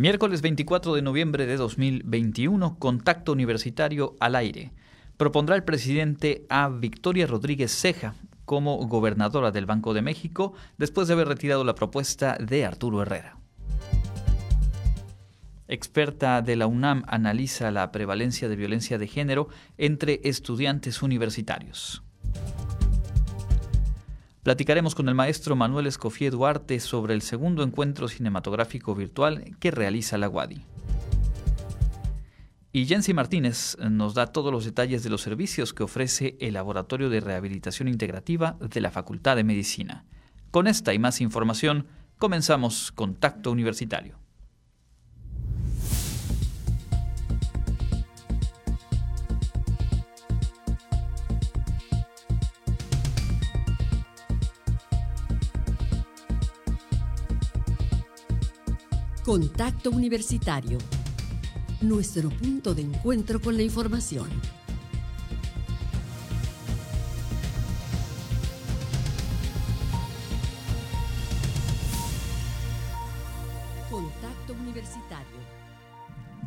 Miércoles 24 de noviembre de 2021, Contacto Universitario al aire. Propondrá el presidente a Victoria Rodríguez Ceja como gobernadora del Banco de México después de haber retirado la propuesta de Arturo Herrera. Experta de la UNAM analiza la prevalencia de violencia de género entre estudiantes universitarios. Platicaremos con el maestro Manuel Escofié Duarte sobre el segundo encuentro cinematográfico virtual que realiza la UADI. Y Jensi Martínez nos da todos los detalles de los servicios que ofrece el Laboratorio de Rehabilitación Integrativa de la Facultad de Medicina. Con esta y más información, comenzamos Contacto Universitario. Contacto Universitario. Nuestro punto de encuentro con la información. Contacto Universitario.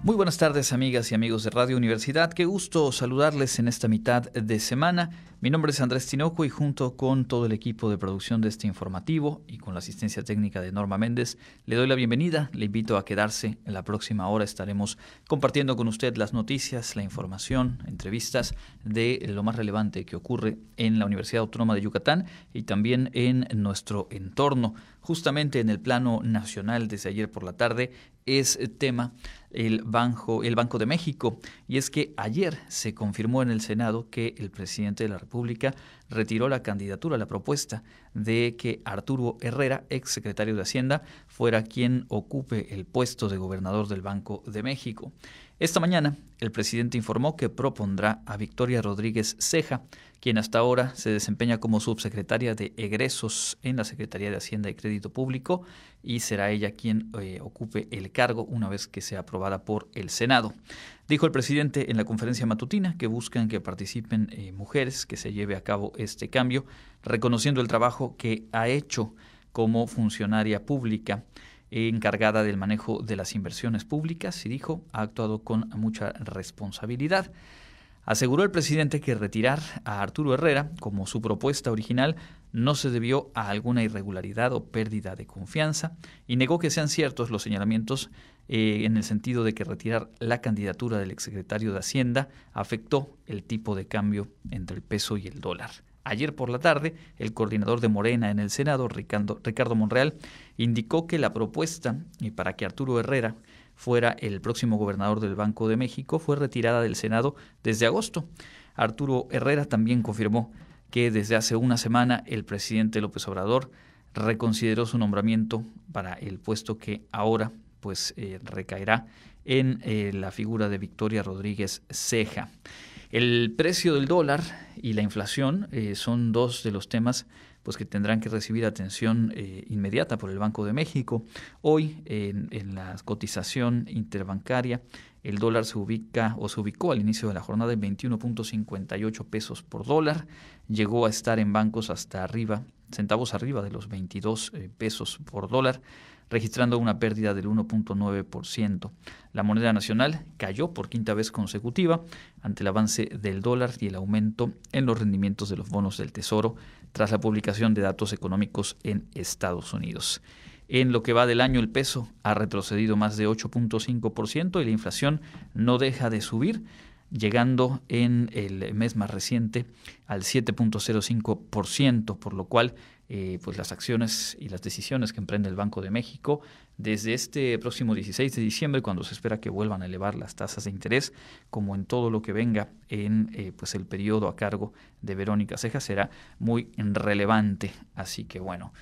Muy buenas tardes amigas y amigos de Radio Universidad. Qué gusto saludarles en esta mitad de semana. Mi nombre es Andrés Tinoco y junto con todo el equipo de producción de este informativo y con la asistencia técnica de Norma Méndez, le doy la bienvenida. Le invito a quedarse. En la próxima hora estaremos compartiendo con usted las noticias, la información, entrevistas de lo más relevante que ocurre en la Universidad Autónoma de Yucatán y también en nuestro entorno. Justamente en el plano nacional desde ayer por la tarde es tema el Banco, el Banco de México. Y es que ayer se confirmó en el Senado que el presidente de la República Retiró la candidatura, la propuesta de que Arturo Herrera, ex secretario de Hacienda, fuera quien ocupe el puesto de gobernador del Banco de México. Esta mañana, el presidente informó que propondrá a Victoria Rodríguez Ceja, quien hasta ahora se desempeña como subsecretaria de egresos en la Secretaría de Hacienda y Crédito Público, y será ella quien eh, ocupe el cargo una vez que sea aprobada por el Senado. Dijo el presidente en la conferencia matutina que buscan que participen eh, mujeres, que se lleve a cabo este cambio, reconociendo el trabajo que ha hecho como funcionaria pública encargada del manejo de las inversiones públicas y dijo ha actuado con mucha responsabilidad. Aseguró el presidente que retirar a Arturo Herrera, como su propuesta original, no se debió a alguna irregularidad o pérdida de confianza y negó que sean ciertos los señalamientos eh, en el sentido de que retirar la candidatura del exsecretario de Hacienda afectó el tipo de cambio entre el peso y el dólar. Ayer por la tarde, el coordinador de Morena en el Senado, Ricardo, Ricardo Monreal, indicó que la propuesta para que Arturo Herrera fuera el próximo gobernador del Banco de México fue retirada del Senado desde agosto. Arturo Herrera también confirmó que desde hace una semana el presidente López Obrador reconsideró su nombramiento para el puesto que ahora pues eh, recaerá en eh, la figura de Victoria Rodríguez Ceja. El precio del dólar y la inflación eh, son dos de los temas pues que tendrán que recibir atención eh, inmediata por el Banco de México. Hoy, en, la cotización interbancaria, el dólar se ubica o se ubicó al inicio de la jornada en 21.58 pesos por dólar. Llegó a estar en bancos hasta arriba, centavos arriba de los 22 eh, pesos por dólar registrando una pérdida del 1.9%. La moneda nacional cayó por quinta vez consecutiva ante el avance del dólar y el aumento en los rendimientos de los bonos del Tesoro tras la publicación de datos económicos en Estados Unidos. En lo que va del año el peso ha retrocedido más de 8.5% y la inflación no deja de subir, llegando en el mes más reciente al 7.05%, por lo cual eh, pues las acciones y las decisiones que emprende el Banco de México desde este próximo 16 de diciembre, cuando se espera que vuelvan a elevar las tasas de interés, como en todo lo que venga en eh, pues el periodo a cargo de Verónica Ceja, será muy relevante. Así que bueno,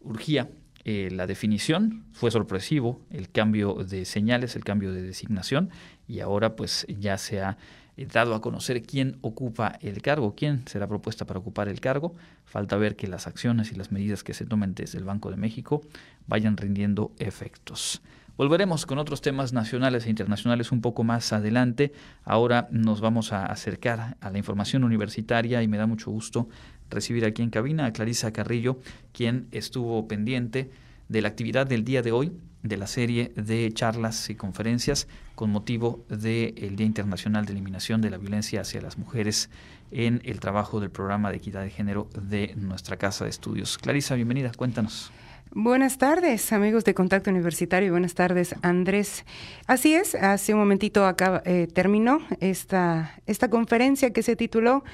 urgía eh, la definición, fue sorpresivo el cambio de señales, el cambio de designación, y ahora pues ya se ha dado a conocer quién ocupa el cargo, quién será propuesta para ocupar el cargo. Falta ver que las acciones y las medidas que se tomen desde el Banco de México vayan rindiendo efectos. Volveremos con otros temas nacionales e internacionales un poco más adelante. Ahora nos vamos a acercar a la información universitaria y me da mucho gusto recibir aquí en cabina a Clarisa Carrillo, quien estuvo pendiente de la actividad del día de hoy de la serie de charlas y conferencias con motivo del Día Internacional de Eliminación de la Violencia hacia las Mujeres en el trabajo del programa de equidad de género de nuestra Casa de Estudios. Clarisa, bienvenida, cuéntanos. Buenas tardes, amigos de Contacto Universitario, buenas tardes, Andrés. Así es, hace un momentito acá eh, terminó esta, esta conferencia que se tituló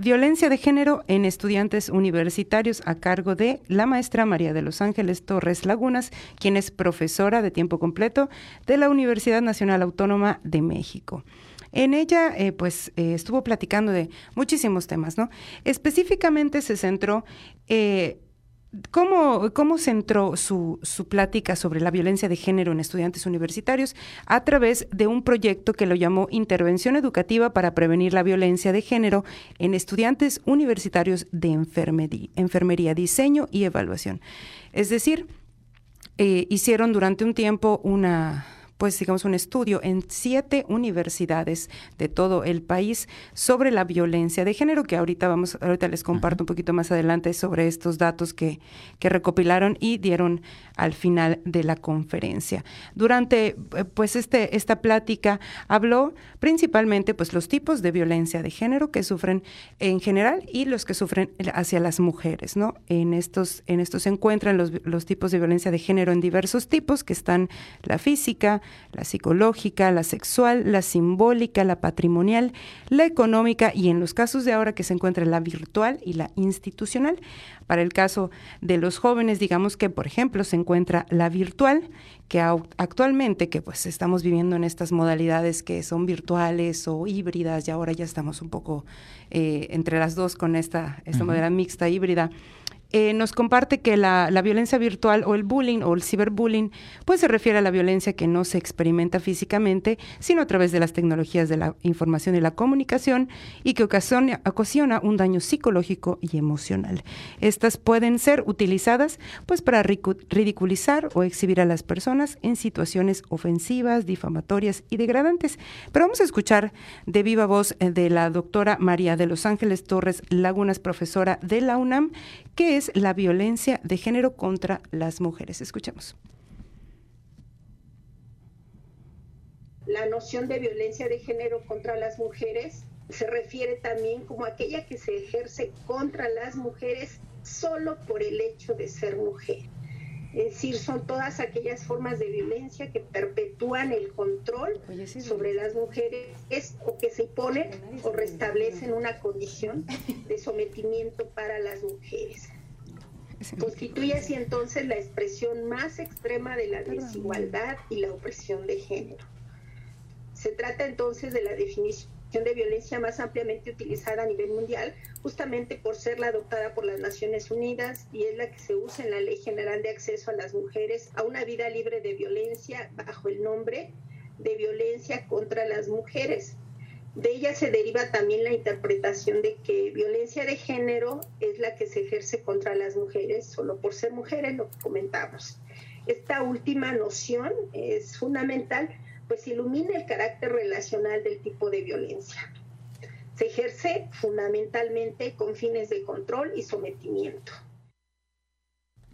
Violencia de género en estudiantes universitarios a cargo de la maestra María de los Ángeles Torres Lagunas, quien es profesora de tiempo completo de la Universidad Nacional Autónoma de México. En ella, eh, pues, eh, estuvo platicando de muchísimos temas, ¿no? Específicamente se centró eh, ¿Cómo, ¿Cómo, centró su, su, plática sobre la violencia de género en estudiantes universitarios? A través de un proyecto que lo llamó Intervención Educativa para Prevenir la Violencia de Género en Estudiantes Universitarios de Enfermería, Diseño y Evaluación. Es decir, eh, hicieron durante un tiempo una pues digamos un estudio en siete universidades de todo el país sobre la violencia de género, que ahorita vamos, ahorita les comparto un poquito más adelante sobre estos datos que, que recopilaron y dieron al final de la conferencia. Durante eh, pues este, esta plática habló principalmente pues los tipos de violencia de género que sufren en general y los que sufren hacia las mujeres, ¿no? En estos, en estos se encuentran los, los tipos de violencia de género en diversos tipos, que están la física, la psicológica, la sexual, la simbólica, la patrimonial, la económica y en los casos de ahora que se encuentra la virtual y la institucional. Para el caso de los jóvenes, digamos que, por ejemplo, se encuentra la virtual, que actualmente, que pues estamos viviendo en estas modalidades que son virtuales o híbridas, y ahora ya estamos un poco eh, entre las dos con esta, esta modalidad mixta híbrida, eh, nos comparte que la, violencia virtual o el bullying o el ciberbullying pues se refiere a la violencia que no se experimenta físicamente, sino a través de las tecnologías de la información y la comunicación y que ocasiona, ocasiona un daño psicológico y emocional. Estas pueden ser utilizadas pues para ridiculizar o exhibir a las personas en situaciones ofensivas, difamatorias y degradantes. Pero vamos a escuchar de viva voz eh, de la doctora María de Los Ángeles Torres Lagunas, profesora de la UNAM, que es la violencia de género contra las mujeres. Escuchemos. La noción de violencia de género contra las mujeres se refiere también como aquella que se ejerce contra las mujeres solo por el hecho de ser mujer. Es decir, son todas aquellas formas de violencia que perpetúan el control sobre las mujeres o que se imponen o restablecen una condición de sometimiento para las mujeres. Constituye así entonces la expresión más extrema de la desigualdad y la opresión de género. Se trata entonces de la definición de violencia más ampliamente utilizada a nivel mundial, justamente por ser la adoptada por las Naciones Unidas y es la que se usa en la Ley General de Acceso a las Mujeres a una vida libre de violencia bajo el nombre de violencia contra las mujeres. De ella se deriva también la interpretación de que violencia de género es la que se ejerce contra las mujeres solo por ser mujeres, lo que comentamos. Esta última noción es fundamental pues ilumina el carácter relacional del tipo de violencia. Se ejerce fundamentalmente con fines de control y sometimiento.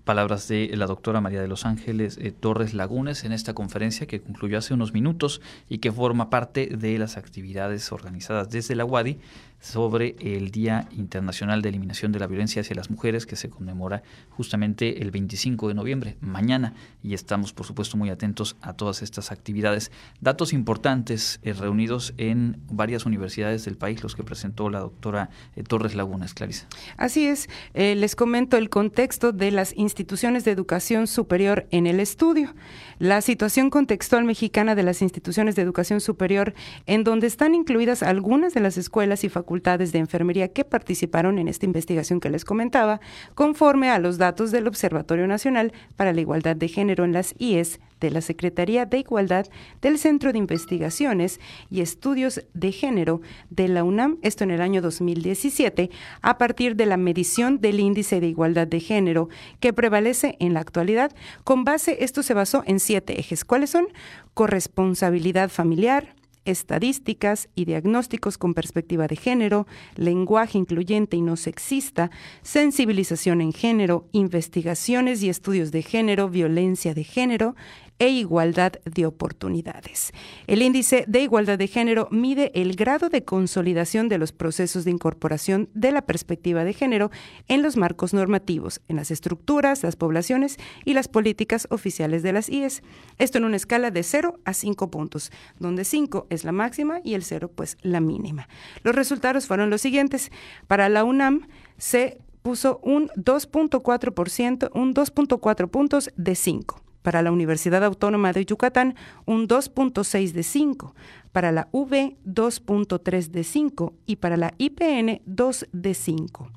Palabras de la doctora María de los Ángeles eh, Torres Lagunes en esta conferencia que concluyó hace unos minutos y que forma parte de las actividades organizadas desde la UADI sobre el Día Internacional de Eliminación de la Violencia hacia las Mujeres que se conmemora justamente el 25 de noviembre, mañana, y estamos por supuesto muy atentos a todas estas actividades. Datos importantes eh, reunidos en varias universidades del país, los que presentó la doctora eh, Torres Lagunas, Clarisa. Así es, eh, les comento el contexto de las instituciones de educación superior en el estudio. La situación contextual mexicana de las instituciones de educación superior, en donde están incluidas algunas de las escuelas y facultades de enfermería que participaron en esta investigación que les comentaba, conforme a los datos del Observatorio Nacional para la Igualdad de Género en las IES de la Secretaría de Igualdad del Centro de Investigaciones y Estudios de Género de la UNAM, esto en el año 2017, a partir de la medición del índice de igualdad de género que prevalece en la actualidad. Con base, esto se basó en siete ejes. ¿Cuáles son? Corresponsabilidad familiar, estadísticas y diagnósticos con perspectiva de género, lenguaje incluyente y no sexista, sensibilización en género, investigaciones y estudios de género, violencia de género, e igualdad de oportunidades. El índice de igualdad de género mide el grado de consolidación de los procesos de incorporación de la perspectiva de género en los marcos normativos, en las estructuras, las poblaciones y las políticas oficiales de las IES. Esto en una escala de 0 a 5 puntos, donde 5 es la máxima y el 0 pues la mínima. Los resultados fueron los siguientes. Para la UNAM se puso un 2.4%, un 2.4 puntos de 5. Para la Universidad Autónoma de Yucatán, un 2.6 de 5. Para la UB, 2.3 de 5. Y para la IPN, 2 de 5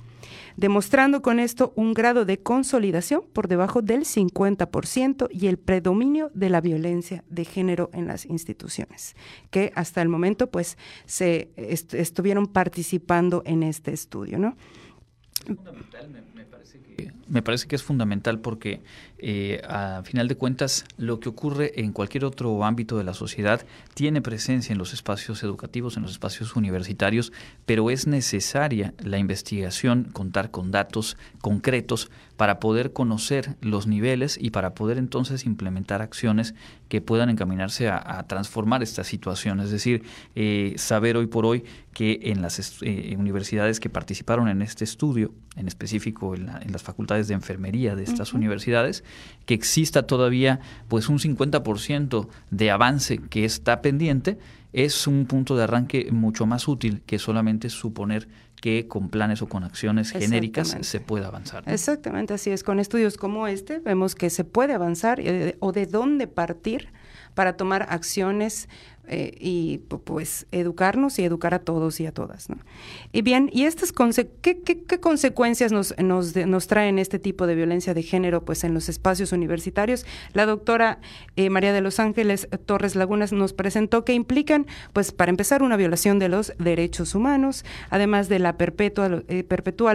demostrando con esto un grado de consolidación por debajo del 50% y el predominio de la violencia de género en las instituciones, que hasta el momento pues se estuvieron participando en este estudio, ¿no? Me parece que es fundamental porque eh, a final de cuentas lo que ocurre en cualquier otro ámbito de la sociedad tiene presencia en los espacios educativos, en los espacios universitarios, pero es necesaria la investigación, contar con datos concretos para poder conocer los niveles y para poder entonces implementar acciones que puedan encaminarse a, transformar esta situación. Es decir, eh, saber hoy por hoy que en las eh, universidades que participaron en este estudio, en específico en, las facultades de enfermería de estas universidades, que exista todavía pues un 50% de avance que está pendiente, es un punto de arranque mucho más útil que solamente suponer que con planes o con acciones genéricas se pueda avanzar. Exactamente, así es. Con estudios como este vemos que se puede avanzar eh, o de dónde partir para tomar acciones eh, y pues educarnos y educar a todos y a todas. Y bien, ¿y estas qué, qué, consecuencias nos, nos, nos, traen este tipo de violencia de género pues en los espacios universitarios? La doctora eh, María de los Ángeles Torres Lagunas nos presentó que implican, pues para empezar, una violación de los derechos humanos, además de la perpetua, eh,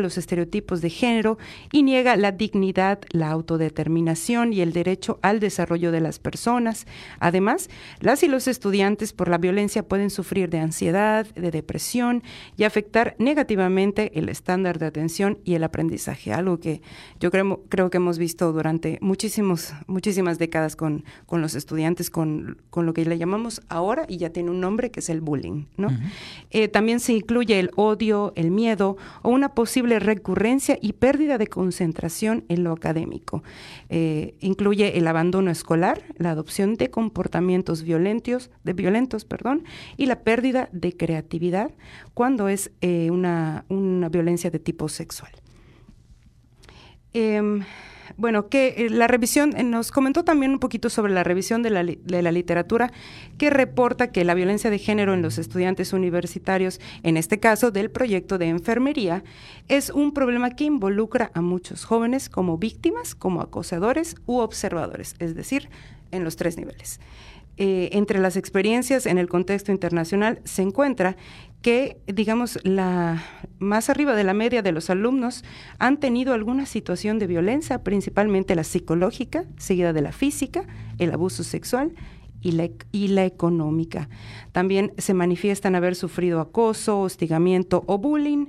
los estereotipos de género y niega la dignidad, la autodeterminación y el derecho al desarrollo de las personas. Además, las y los estudiantes por la violencia pueden sufrir de ansiedad, de depresión y afectar negativamente el estándar de atención y el aprendizaje, algo que yo creo, creo que hemos visto durante muchísimos, muchísimas décadas con, con los estudiantes, con, con, lo que le llamamos ahora, y ya tiene un nombre, que es el bullying. ¿no? Eh, también se incluye el odio, el miedo o una posible recurrencia y pérdida de concentración en lo académico. Eh, incluye el abandono escolar, la adopción de comportamientos violentos, de violencia violentos, perdón, y la pérdida de creatividad cuando es eh, una, violencia de tipo sexual. Em, bueno, que eh, la revisión, eh, nos comentó también un poquito sobre la revisión de la, de la, literatura que reporta que la violencia de género en los estudiantes universitarios, en este caso del proyecto de enfermería, es un problema que involucra a muchos jóvenes como víctimas, como acosadores u observadores, es decir, en los tres niveles. Eh, entre las experiencias en el contexto internacional se encuentra que, digamos, la más arriba de la media de los alumnos han tenido alguna situación de violencia, principalmente la psicológica, seguida de la física, el abuso sexual y la, y la económica. También se manifiestan haber sufrido acoso, hostigamiento o bullying.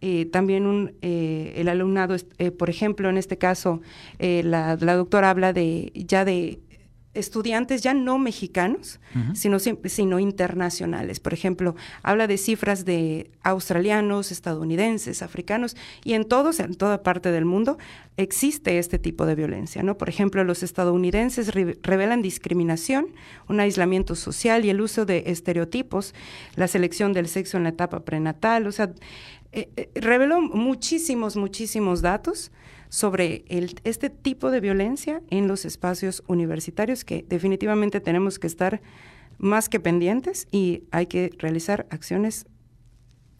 Eh, también un, eh, el alumnado, por ejemplo, en este caso, la, la doctora habla de ya de estudiantes ya no mexicanos, sino, sino internacionales. Por ejemplo, habla de cifras de australianos, estadounidenses, africanos, y en todos, en toda parte del mundo, existe este tipo de violencia. ¿no? Por ejemplo, los estadounidenses revelan discriminación, un aislamiento social y el uso de estereotipos, la selección del sexo en la etapa prenatal, o sea, eh, eh, reveló muchísimos, muchísimos datos sobre este tipo de violencia en los espacios universitarios que definitivamente tenemos que estar más que pendientes y hay que realizar acciones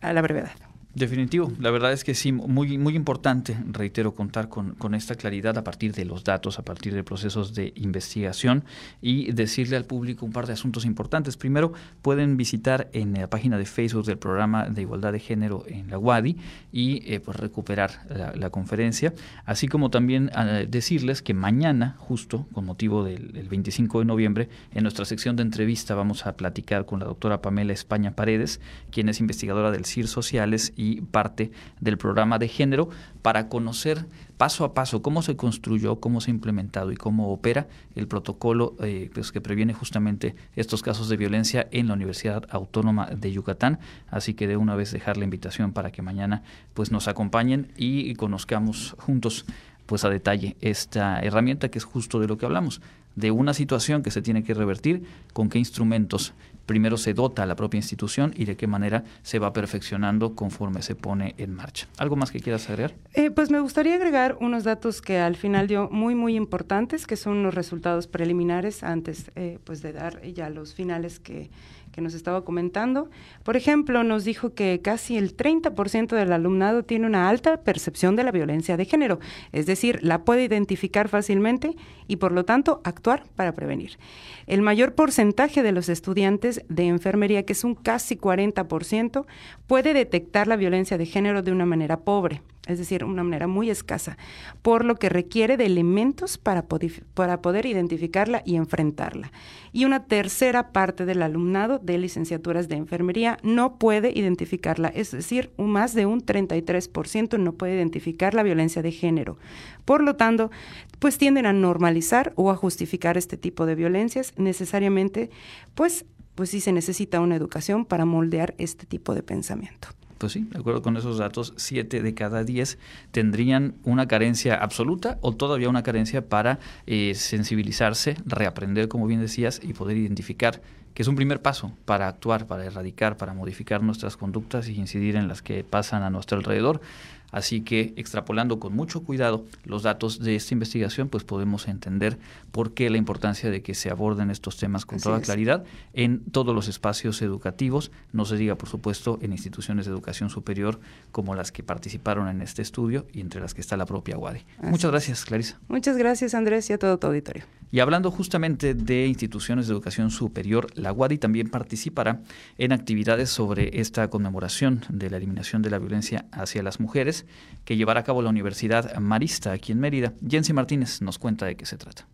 a la brevedad. Definitivo, la verdad es que sí, muy, muy importante, reitero, contar con, con, esta claridad a partir de los datos, a partir de procesos de investigación y decirle al público un par de asuntos importantes. Primero, pueden visitar en la página de Facebook del programa de igualdad de género en la UADI y eh, pues recuperar la, conferencia, así como también ah, decirles que mañana, justo con motivo del 25 de noviembre, en nuestra sección de entrevista vamos a platicar con la doctora Pamela España Paredes, quien es investigadora del CIR Sociales y parte del programa de género para conocer paso a paso cómo se construyó, cómo se ha implementado y cómo opera el protocolo eh, pues, que previene justamente estos casos de violencia en la Universidad Autónoma de Yucatán. Así que de una vez dejar la invitación para que mañana pues nos acompañen y conozcamos juntos pues a detalle esta herramienta que es justo de lo que hablamos, de una situación que se tiene que revertir, con qué instrumentos primero se dota a la propia institución y de qué manera se va perfeccionando conforme se pone en marcha. ¿Algo más que quieras agregar? Eh, pues me gustaría agregar unos datos que al final dio muy, muy importantes, que son los resultados preliminares antes eh, pues de dar ya los finales que, que nos estaba comentando. Por ejemplo, nos dijo que casi el 30% del alumnado tiene una alta percepción de la violencia de género, es decir, la puede identificar fácilmente y por lo tanto actuar para prevenir. El mayor porcentaje de los estudiantes de enfermería, que es un casi 40%, puede detectar la violencia de género de una manera pobre, es decir, una manera muy escasa, por lo que requiere de elementos para, para poder identificarla y enfrentarla. Y una tercera parte del alumnado de licenciaturas de enfermería no puede identificarla, es decir, más de un 33% no puede identificar la violencia de género. Por lo tanto, pues tienden a normalizar o a justificar este tipo de violencias necesariamente, pues pues sí se necesita una educación para moldear este tipo de pensamiento pues sí, de acuerdo con esos datos, siete de cada diez tendrían una carencia absoluta o todavía una carencia para eh, sensibilizarse, reaprender, como bien decías, y poder identificar que es un primer paso para actuar, para erradicar, para modificar nuestras conductas y incidir en las que pasan a nuestro alrededor. Así que extrapolando con mucho cuidado los datos de esta investigación, pues podemos entender por qué la importancia de que se aborden estos temas con toda claridad en todos los espacios educativos, no se diga por supuesto en instituciones de educación superior como las que participaron en este estudio y entre las que está la propia UADI. Muchas gracias, Clarisa. Muchas gracias, Andrés, y a todo tu auditorio. Y hablando justamente de instituciones de educación superior, la UADI también participará en actividades sobre esta conmemoración de la eliminación de la violencia hacia las mujeres que llevará a cabo la Universidad Marista aquí en Mérida. Jensi Martínez nos cuenta de qué se trata.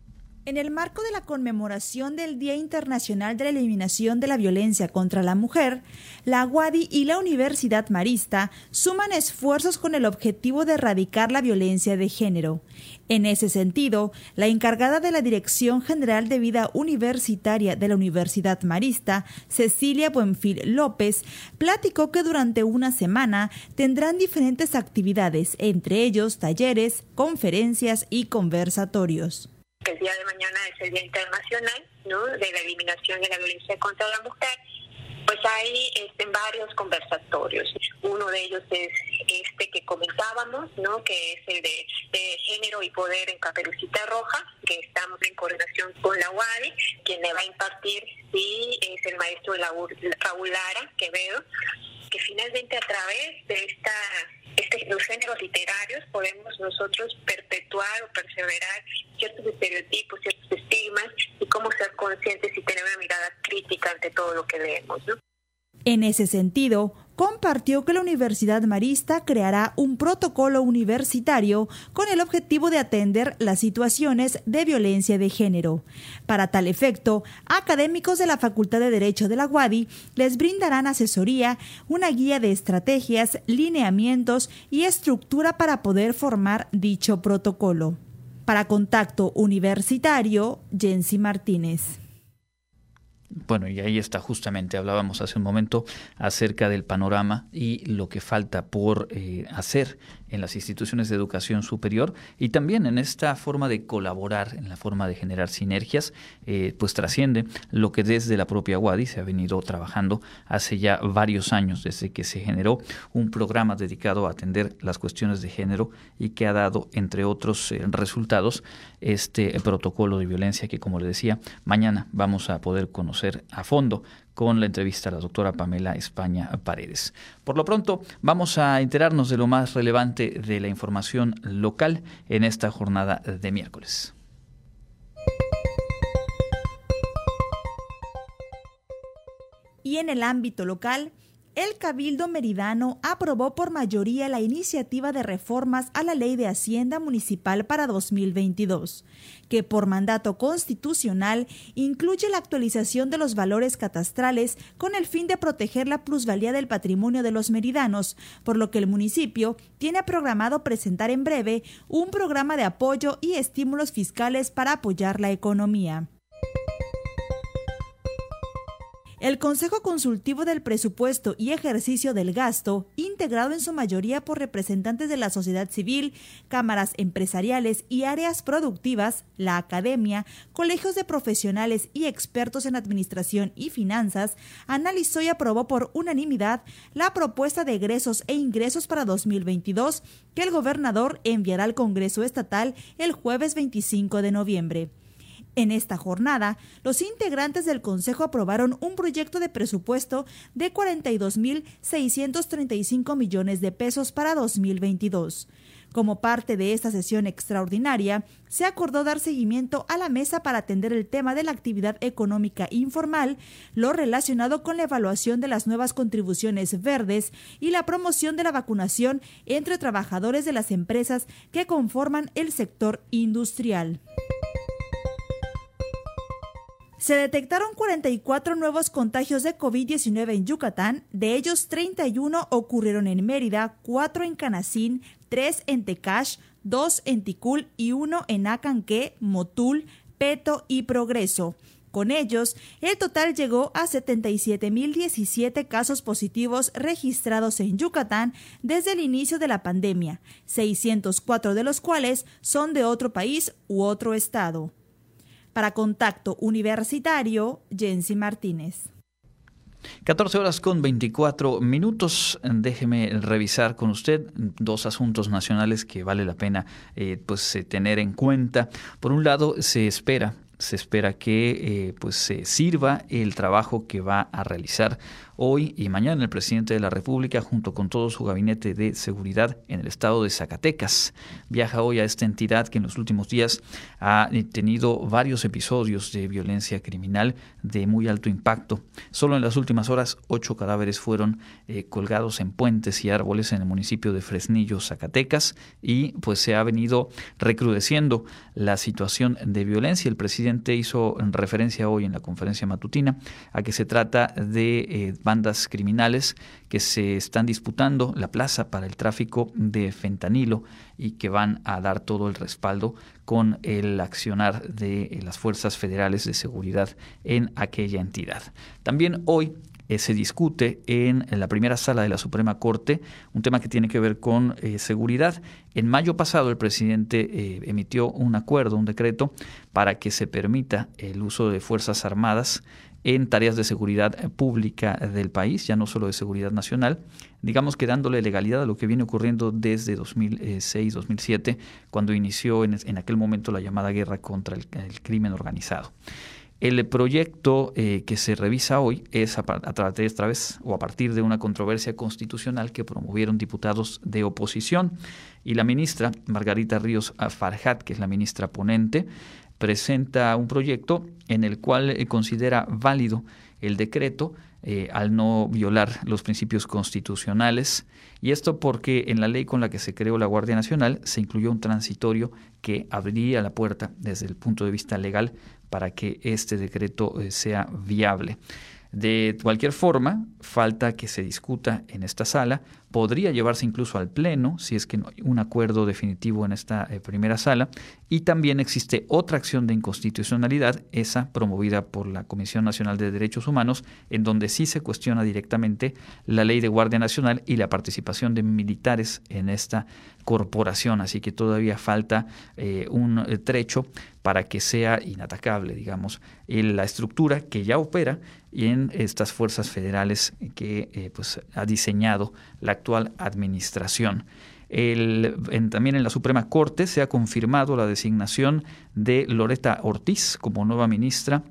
En el marco de la conmemoración del Día Internacional de la Eliminación de la Violencia contra la Mujer, la UADI y la Universidad Marista suman esfuerzos con el objetivo de erradicar la violencia de género. En ese sentido, la encargada de la Dirección General de Vida Universitaria de la Universidad Marista, Cecilia Buenfil López, platicó que durante una semana tendrán diferentes actividades, entre ellos talleres, conferencias y conversatorios el día de mañana es el Día Internacional ¿no? de la Eliminación de la Violencia contra la Mujer, pues hay este, varios conversatorios. Uno de ellos es este que comentábamos, ¿no? que es el de, género y poder en Caperucita Roja, que estamos en coordinación con la UADI, quien le va a impartir sí, es el maestro Raúl Lara Quevedo, que finalmente a través de esta este, los géneros literarios podemos nosotros perpetuar o perseverar ciertos estereotipos, ciertos estigmas y cómo ser conscientes y tener una mirada crítica ante todo lo que leemos. En ese sentido, compartió que la Universidad Marista creará un protocolo universitario con el objetivo de atender las situaciones de violencia de género. Para tal efecto, académicos de la Facultad de Derecho de la UADI les brindarán asesoría, una guía de estrategias, lineamientos y estructura para poder formar dicho protocolo. Para contacto universitario, Jensi Martínez. Bueno, y ahí está justamente, hablábamos hace un momento acerca del panorama y lo que falta por eh, hacer en las instituciones de educación superior y también en esta forma de colaborar, en la forma de generar sinergias, eh, pues trasciende lo que desde la propia WADI se ha venido trabajando hace ya varios años, desde que se generó un programa dedicado a atender las cuestiones de género y que ha dado, entre otros eh, resultados, este protocolo de violencia que, como le decía, mañana vamos a poder conocer a fondo con la entrevista a la doctora Pamela España Paredes. Por lo pronto, vamos a enterarnos de lo más relevante de la información local en esta jornada de miércoles. Y en el ámbito local, el Cabildo Meridano aprobó por mayoría la iniciativa de reformas a la Ley de Hacienda Municipal para 2022, que por mandato constitucional incluye la actualización de los valores catastrales con el fin de proteger la plusvalía del patrimonio de los meridanos, por lo que el municipio tiene programado presentar en breve un programa de apoyo y estímulos fiscales para apoyar la economía. El Consejo Consultivo del Presupuesto y Ejercicio del Gasto, integrado en su mayoría por representantes de la sociedad civil, cámaras empresariales y áreas productivas, la academia, colegios de profesionales y expertos en administración y finanzas, analizó y aprobó por unanimidad la propuesta de egresos e ingresos para 2022 que el gobernador enviará al Congreso Estatal el jueves 25 de noviembre. En esta jornada, los integrantes del Consejo aprobaron un proyecto de presupuesto de 42.635 millones de pesos para 2022. Como parte de esta sesión extraordinaria, se acordó dar seguimiento a la mesa para atender el tema de la actividad económica informal, lo relacionado con la evaluación de las nuevas contribuciones verdes y la promoción de la vacunación entre trabajadores de las empresas que conforman el sector industrial. Se detectaron 44 nuevos contagios de COVID-19 en Yucatán, de ellos 31 ocurrieron en Mérida, 4 en Canacín, 3 en Tecash, 2 en Ticul y 1 en Acanque, Motul, Peto y Progreso. Con ellos, el total llegó a 77.017 casos positivos registrados en Yucatán desde el inicio de la pandemia, 604 de los cuales son de otro país u otro estado. Para Contacto Universitario, Jensi Martínez. 14 horas con 24 minutos. Déjeme revisar con usted dos asuntos nacionales que vale la pena eh, pues, eh, tener en cuenta. Por un lado, se espera se espera que eh, pues se sirva el trabajo que va a realizar hoy y mañana el presidente de la República junto con todo su gabinete de seguridad en el estado de Zacatecas. Viaja hoy a esta entidad que en los últimos días ha tenido varios episodios de violencia criminal de muy alto impacto. Solo en las últimas horas ocho cadáveres fueron eh, colgados en puentes y árboles en el municipio de Fresnillo, Zacatecas y pues se ha venido recrudeciendo la situación de violencia. El presidente hizo referencia hoy en la conferencia matutina a que se trata de eh, bandas criminales que se están disputando la plaza para el tráfico de fentanilo y que van a dar todo el respaldo con el accionar de las fuerzas federales de seguridad en aquella entidad. También hoy eh, se discute en, la primera sala de la Suprema Corte un tema que tiene que ver con eh, seguridad. En mayo pasado el presidente eh, emitió un acuerdo, un decreto, para que se permita el uso de Fuerzas Armadas en tareas de seguridad pública del país, ya no solo de seguridad nacional, digamos que dándole legalidad a lo que viene ocurriendo desde 2006-2007, cuando inició en, aquel momento la llamada guerra contra el, crimen organizado. El proyecto eh, que se revisa hoy es a, través o a partir de una controversia constitucional que promovieron diputados de oposición y la ministra Margarita Ríos Farhat, que es la ministra ponente, presenta un proyecto en el cual eh, considera válido el decreto eh, al no violar los principios constitucionales. Y esto porque en la ley con la que se creó la Guardia Nacional se incluyó un transitorio que abriría la puerta desde el punto de vista legal para que este decreto eh, sea viable. De cualquier forma, falta que se discuta en esta sala, podría llevarse incluso al Pleno si es que no hay un acuerdo definitivo en esta eh, primera sala, y también existe otra acción de inconstitucionalidad, esa promovida por la Comisión Nacional de Derechos Humanos, en donde sí se cuestiona directamente la ley de Guardia Nacional y la participación de militares en esta corporación, así que todavía falta eh, un eh, trecho para que sea inatacable, digamos, la estructura que ya opera en estas fuerzas federales que pues, ha diseñado la administración. también en la Suprema Corte se ha confirmado la designación de Loreta Ortiz como nueva ministra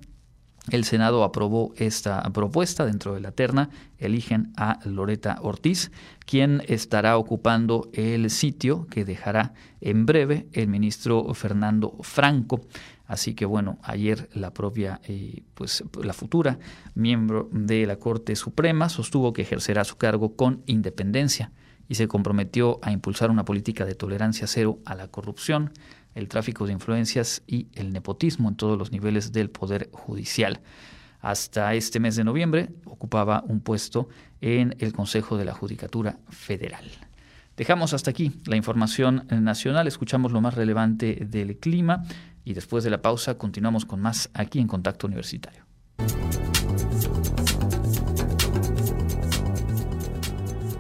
el Senado aprobó esta propuesta dentro de la terna, eligen a Loreta Ortiz, quien estará ocupando el sitio que dejará en breve el ministro Fernando Franco. Así que bueno, ayer la propia, eh, pues la futura miembro de la Corte Suprema sostuvo que ejercerá su cargo con independencia y se comprometió a impulsar una política de tolerancia cero a la corrupción, el tráfico de influencias y el nepotismo en todos los niveles del Poder Judicial. Hasta este mes de noviembre ocupaba un puesto en el Consejo de la Judicatura Federal. Dejamos hasta aquí la información nacional, escuchamos lo más relevante del clima y después de la pausa continuamos con más aquí en Contacto Universitario.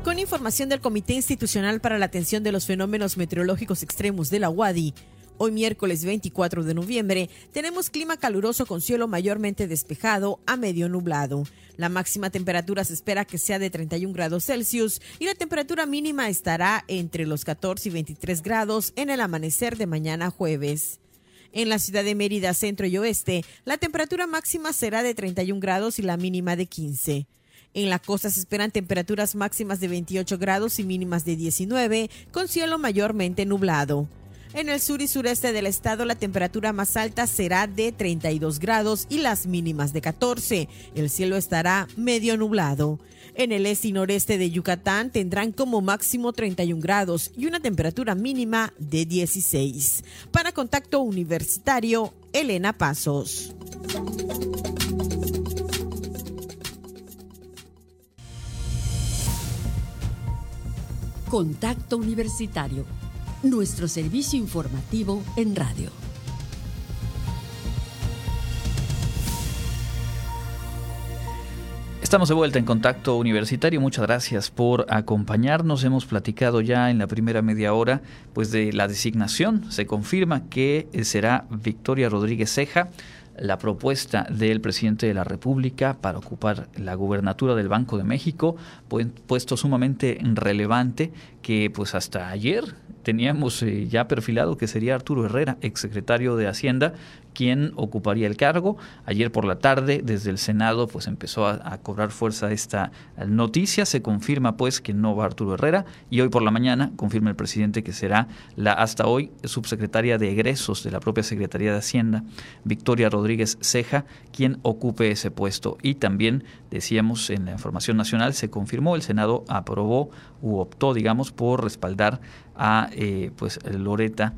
Con información del Comité Institucional para la Atención de los Fenómenos Meteorológicos Extremos de la UADI, Hoy miércoles 24 de noviembre tenemos clima caluroso con cielo mayormente despejado a medio nublado. La máxima temperatura se espera que sea de 31 grados Celsius y la temperatura mínima estará entre los 14 y 23 grados en el amanecer de mañana jueves. En la ciudad de Mérida, centro y oeste, la temperatura máxima será de 31 grados y la mínima de 15. En la costa se esperan temperaturas máximas de 28 grados y mínimas de 19, con cielo mayormente nublado. En el sur y sureste del estado la temperatura más alta será de 32 grados y las mínimas de 14. El cielo estará medio nublado. En el este y noreste de Yucatán tendrán como máximo 31 grados y una temperatura mínima de 16. Para contacto universitario, Elena Pasos. Contacto Universitario nuestro servicio informativo en radio. Estamos de vuelta en contacto universitario. Muchas gracias por acompañarnos. Hemos platicado ya en la primera media hora pues de la designación. Se confirma que será Victoria Rodríguez Ceja la propuesta del presidente de la República para ocupar la gubernatura del Banco de México, puesto sumamente relevante que pues hasta ayer teníamos eh, ya perfilado que sería Arturo Herrera, exsecretario de Hacienda, quien ocuparía el cargo. Ayer por la tarde, desde el Senado, pues empezó a, cobrar fuerza esta noticia. Se confirma pues que no va Arturo Herrera y hoy por la mañana confirma el presidente que será la hasta hoy subsecretaria de egresos de la propia Secretaría de Hacienda, Victoria Rodríguez Ceja, quien ocupe ese puesto. Y también decíamos en la información nacional, se confirmó, el Senado aprobó u optó, digamos, por respaldar a eh, pues Loreta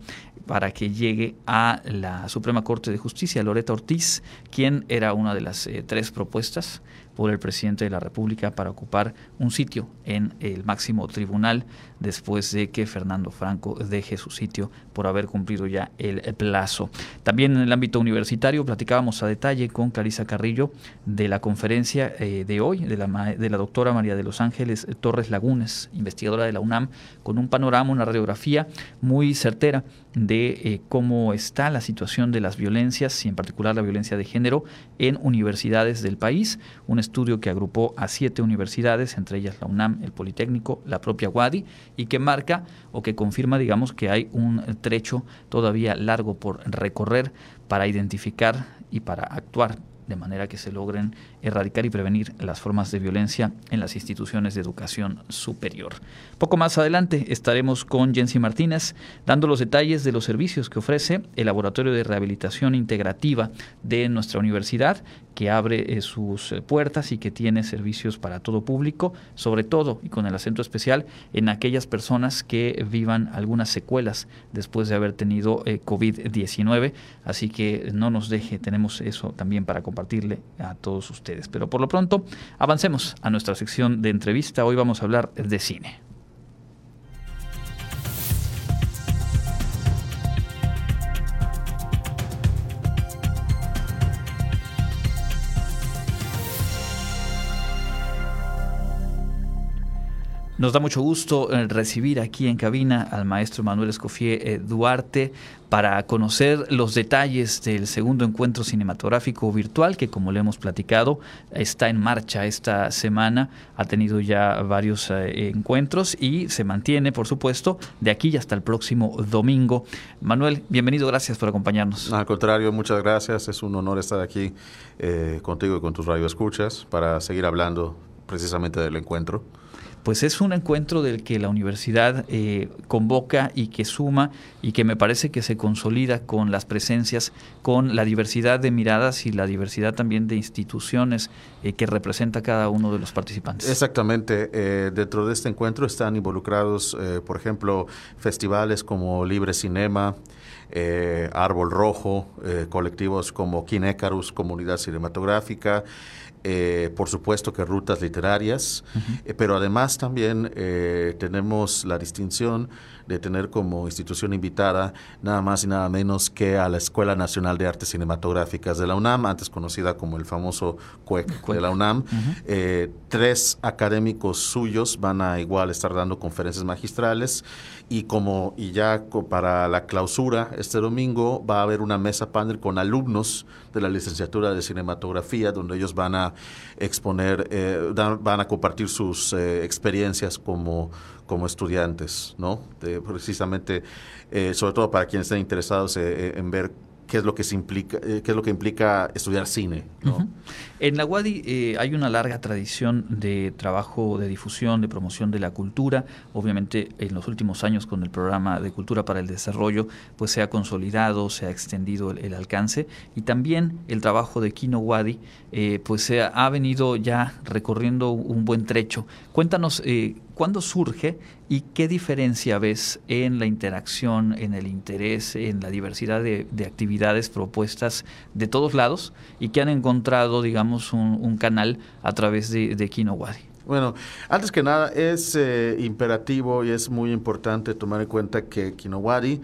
para que llegue a la Suprema Corte de Justicia, Loreta Ortiz, quien era una de las eh, tres propuestas por el presidente de la República para ocupar un sitio en el máximo tribunal después de que Fernando Franco deje su sitio por haber cumplido ya el plazo. También en el ámbito universitario platicábamos a detalle con Clarisa Carrillo de la conferencia eh, de hoy de la, de la doctora María de los Ángeles Torres Lagunes, investigadora de la UNAM, con un panorama, una radiografía muy certera de eh, cómo está la situación de las violencias y en particular la violencia de género en universidades del país. Un estudio que agrupó a siete universidades, entre ellas la UNAM, el Politécnico, la propia WADI, y que marca o que confirma, digamos, que hay un trecho todavía largo por recorrer para identificar y para actuar de manera que se logren erradicar y prevenir las formas de violencia en las instituciones de educación superior. Poco más adelante estaremos con Jensi Martínez dando los detalles de los servicios que ofrece el Laboratorio de Rehabilitación Integrativa de nuestra universidad, que abre eh, sus eh, puertas y que tiene servicios para todo público, sobre todo y con el acento especial en aquellas personas que vivan algunas secuelas después de haber tenido eh, COVID-19. Así que no nos deje, tenemos eso también para compartirle a todos ustedes. Pero por lo pronto, avancemos a nuestra sección de entrevista. Hoy vamos a hablar de cine. Nos da mucho gusto eh, recibir aquí en cabina al maestro Manuel Escofié eh, Duarte para conocer los detalles del segundo encuentro cinematográfico virtual que, como le hemos platicado, está en marcha esta semana. Ha tenido ya varios eh, encuentros y se mantiene, por supuesto, de aquí hasta el próximo domingo. Manuel, bienvenido, gracias por acompañarnos. Al contrario, muchas gracias. Es un honor estar aquí contigo y con tus radioescuchas para seguir hablando precisamente del encuentro pues es un encuentro del que la universidad eh, convoca y que suma y que me parece que se consolida con las presencias, con la diversidad de miradas y la diversidad también de instituciones eh, que representa cada uno de los participantes. Exactamente. Eh, dentro de este encuentro están involucrados, por ejemplo, festivales como Libre Cinema, Árbol Rojo, colectivos como Kinecarus, Comunidad Cinematográfica, eh, por supuesto que rutas literarias, eh, pero además también eh, tenemos la distinción de tener como institución invitada nada más y nada menos que a la Escuela Nacional de Artes Cinematográficas de la UNAM, antes conocida como el famoso CUEC, de la UNAM. tres académicos suyos van a igual estar dando conferencias magistrales y como y ya para la clausura este domingo va a haber una mesa panel con alumnos de la licenciatura de cinematografía donde ellos van a exponer eh, van a compartir sus eh, experiencias como como estudiantes no precisamente eh, sobre todo para quienes estén interesados en ver qué es lo que implica, eh, qué es lo que implica estudiar cine. En la UADI eh, hay una larga tradición de trabajo de difusión, de promoción de la cultura. Obviamente, en los últimos años con el programa de Cultura para el Desarrollo, pues se ha consolidado, se ha extendido el, alcance y también el trabajo de Kino Wadi, eh, pues se ha, venido ya recorriendo un buen trecho. Cuéntanos ¿Cuándo surge y qué diferencia ves en la interacción, en el interés, en la diversidad de, actividades propuestas de todos lados y que han encontrado, digamos, un, canal a través de, de? Bueno, antes que nada es eh, imperativo y es muy importante tomar en cuenta que Kinowadi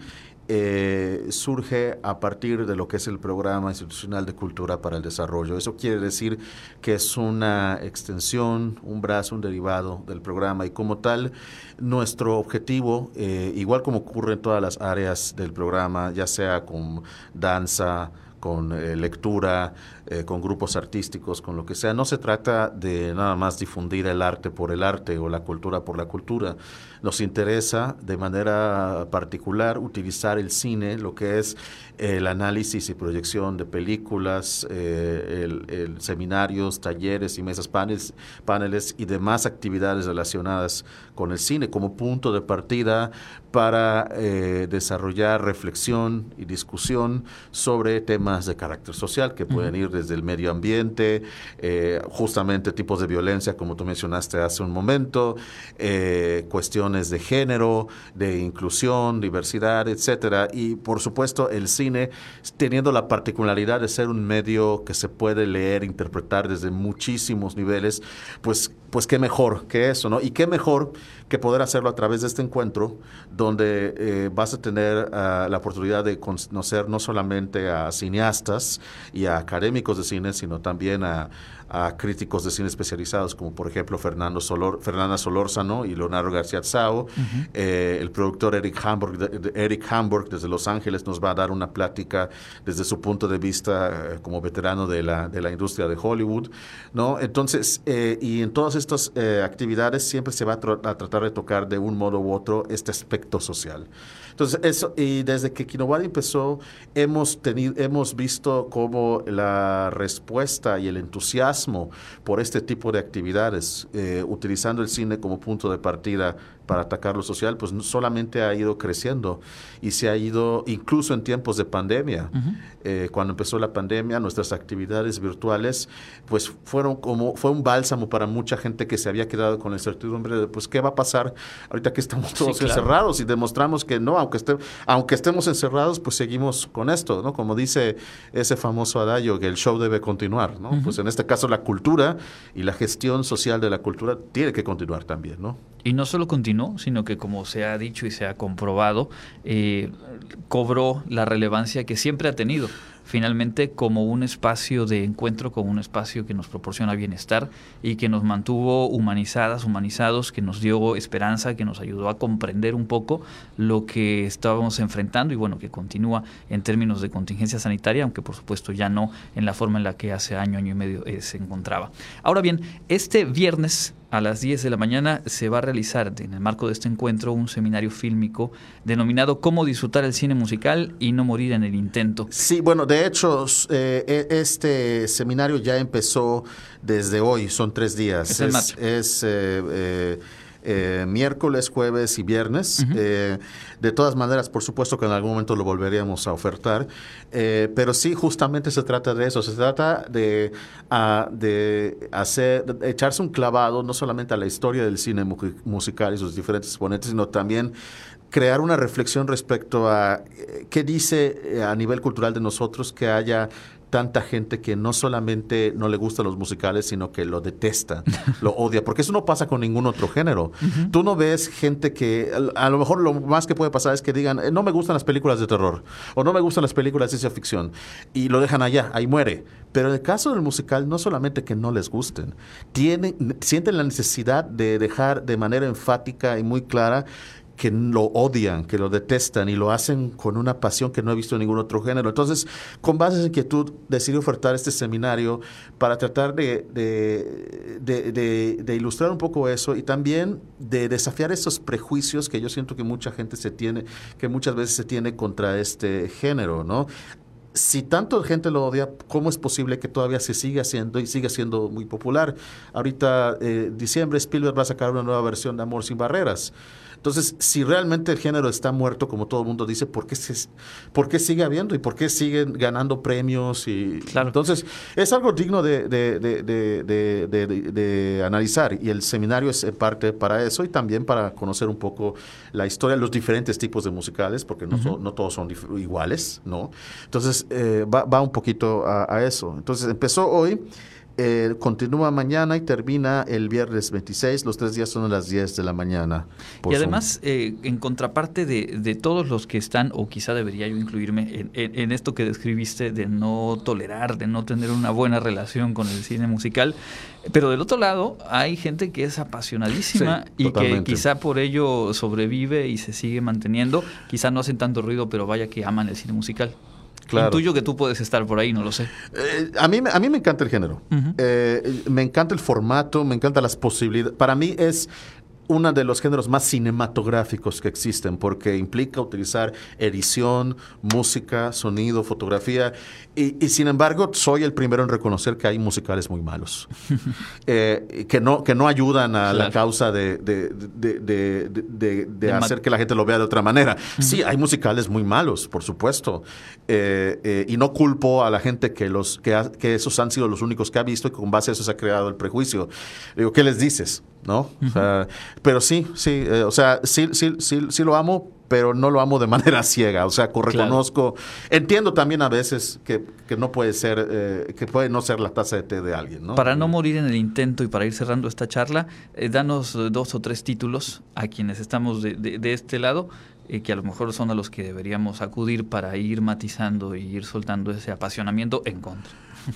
eh, surge a partir de lo que es el Programa Institucional de Cultura para el Desarrollo. Eso quiere decir que es una extensión, un brazo, un derivado del programa y como tal, nuestro objetivo, eh, igual como ocurre en todas las áreas del programa, ya sea con danza, con eh, lectura, eh, con grupos artísticos, con lo que sea. No se trata de nada más difundir el arte por el arte o la cultura por la cultura. Nos interesa de manera particular utilizar el cine, lo que es el análisis y proyección de películas, eh, el, seminarios, talleres y mesas paneles, paneles y demás actividades relacionadas con el cine como punto de partida para eh, desarrollar reflexión y discusión sobre temas de carácter social que pueden ir desde el medio ambiente, eh, justamente tipos de violencia, como tú mencionaste hace un momento, eh, cuestiones de género, de inclusión, diversidad, etcétera. Y por supuesto, el cine, teniendo la particularidad de ser un medio que se puede leer, interpretar desde muchísimos niveles, pues, pues qué mejor que eso, ¿no? Y qué mejor que poder hacerlo a través de este encuentro, donde eh, vas a tener ah, la oportunidad de conocer no solamente a cineastas y a académicos de cine, sino también a, a críticos de cine especializados, como por ejemplo Fernando Solor, Fernanda Solórzano y Leonardo García Tsao. Eh, el productor Eric Hamburg, Eric Hamburg desde Los Ángeles nos va a dar una plática desde su punto de vista eh, como veterano de la, de la industria de Hollywood. ¿no? Entonces, eh, y en todas estas actividades siempre se va a, a, tratar de tocar de un modo u otro este aspecto social. Entonces, eso, y desde que Kinowadi empezó, hemos, tenido, hemos visto cómo la respuesta y el entusiasmo por este tipo de actividades, eh, utilizando el cine como punto de partida para atacar lo social, pues solamente ha ido creciendo y se ha ido incluso en tiempos de pandemia. Eh, cuando empezó la pandemia, nuestras actividades virtuales, pues fueron como, fue un bálsamo para mucha gente que se había quedado con la incertidumbre de, pues, ¿qué va a pasar ahorita que estamos todos encerrados? Y demostramos que no, aunque, esté, aunque estemos encerrados, pues seguimos con esto, ¿no? Como dice ese famoso adagio, que el show debe continuar, ¿no? Pues en este caso la cultura y la gestión social de la cultura tiene que continuar también, ¿no? Y no solo continuó, sino que como se ha dicho y se ha comprobado, eh, cobró la relevancia que siempre ha tenido. finalmente como un espacio de encuentro, como un espacio que nos proporciona bienestar y que nos mantuvo humanizadas, humanizados, que nos dio esperanza, que nos ayudó a comprender un poco lo que estábamos enfrentando y bueno, que continúa en términos de contingencia sanitaria, aunque por supuesto ya no en la forma en la que hace año, año y medio eh, se encontraba. Ahora bien, este viernes a las 10 de la mañana se va a realizar en el marco de este encuentro un seminario fílmico denominado Cómo disfrutar el cine musical y no morir en el intento. Sí, bueno, de hecho, eh, e, este seminario ya empezó desde hoy, son tres días. Es, es, eh, eh, eh, miércoles, jueves y viernes. Eh, de todas maneras, por supuesto que en algún momento lo volveríamos a ofertar, eh, pero sí, justamente se trata de eso, se trata de, ah, de hacer, echarse un clavado no solamente a la historia del cine musical y sus diferentes exponentes, sino también crear una reflexión respecto a qué dice a nivel cultural de nosotros que haya tanta gente que no solamente no le gustan los musicales, sino que lo detesta, lo odia, porque eso no pasa con ningún otro género. Tú no ves gente que, a lo mejor lo más que puede pasar es que digan, eh, no me gustan las películas de terror, o no me gustan las películas de ciencia ficción, y lo dejan allá, ahí muere. Pero en el caso del musical, no solamente que no les gusten, tienen, sienten la necesidad de dejar de manera enfática y muy clara que lo odian, que lo detestan y lo hacen con una pasión que no he visto en ningún otro género. Entonces, con base en inquietud, decidí ofertar este seminario para tratar de, de, ilustrar un poco eso y también de desafiar esos prejuicios que yo siento que mucha gente se tiene, que muchas veces se tiene contra este género, ¿no? si tanto gente lo odia, ¿cómo es posible que todavía se siga haciendo y siga siendo muy popular? Ahorita, eh, diciembre, Spielberg va a sacar una nueva versión de Amor sin Barreras. Entonces, si realmente el género está muerto, como todo el mundo dice, ¿por qué, se, ¿por qué sigue habiendo y por qué siguen ganando premios? Y, Entonces, es algo digno de, de, analizar y el seminario es parte para eso y también para conocer un poco la historia de los diferentes tipos de musicales, porque no, no todos son iguales, ¿no? Entonces, eh, va, va, un poquito a eso. Entonces, empezó hoy. Eh, continúa mañana y termina el viernes 26. Los tres días son a las 10 de la mañana. Y además, eh, en contraparte de, todos los que están, o quizá debería yo incluirme en, esto que describiste de no tolerar, de no tener una buena relación con el cine musical, pero del otro lado hay gente que es apasionadísima y que quizá por ello sobrevive y se sigue manteniendo. Quizá no hacen tanto ruido, pero vaya que aman el cine musical. Claro. Intuyo que tú puedes estar por ahí, no lo sé. Eh, a, mí, a mí me encanta el género. Eh, me encanta el formato, me encantan las posibilidades. Para mí es uno de los géneros más cinematográficos que existen, porque implica utilizar edición, música, sonido, fotografía, y, sin embargo soy el primero en reconocer que hay musicales muy malos, eh, que, no, que no ayudan a la causa de, de, hacer que la gente lo vea de otra manera. Sí, hay musicales muy malos, por supuesto, eh, eh, y no culpo a la gente que, los, que, que esos han sido los únicos que ha visto y con base a eso se ha creado el prejuicio. Digo, ¿qué les dices? ¿No? pero sí, sí, eh, o sea, sí, sí, sí, sí lo amo, pero no lo amo de manera ciega, o sea, reconozco, entiendo también a veces que, no puede ser, eh, que puede no ser la taza de té de alguien, ¿no? Para no morir en el intento y para ir cerrando esta charla, eh, danos dos o tres títulos a quienes estamos de, de, este lado, que a lo mejor son a los que deberíamos acudir para ir matizando y ir soltando ese apasionamiento en contra.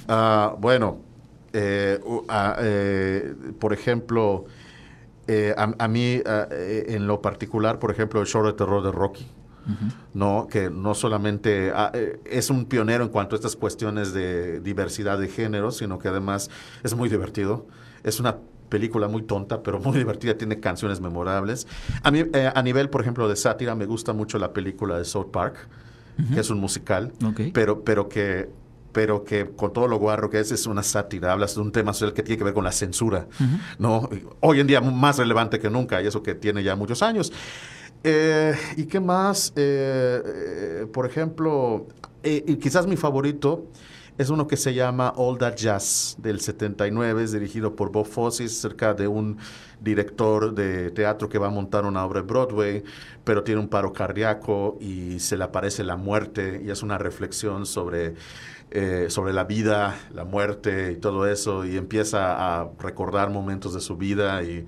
Ah, bueno, ah, por ejemplo, eh, a, mí, eh, en lo particular, por ejemplo, el show de terror de Rocky, ¿no? que no solamente ah, eh, es un pionero en cuanto a estas cuestiones de diversidad de género, sino que además es muy divertido. Es una película muy tonta, pero muy divertida, tiene canciones memorables. A mí, a nivel, por ejemplo, de sátira, me gusta mucho la película de South Park, que es un musical, pero, pero que pero que con todo lo guarro que es, es una sátira. Hablas de un tema social que tiene que ver con la censura, ¿no? Hoy en día más relevante que nunca, y eso que tiene ya muchos años. Eh, ¿Y qué más? Eh, eh, por ejemplo, y quizás mi favorito es uno que se llama All That Jazz del 79, es dirigido por Bob Fosse, cerca de un director de teatro que va a montar una obra de Broadway, pero tiene un paro cardíaco y se le aparece la muerte y es una reflexión sobre eh, sobre la vida, la muerte y todo eso, y empieza a recordar momentos de su vida y,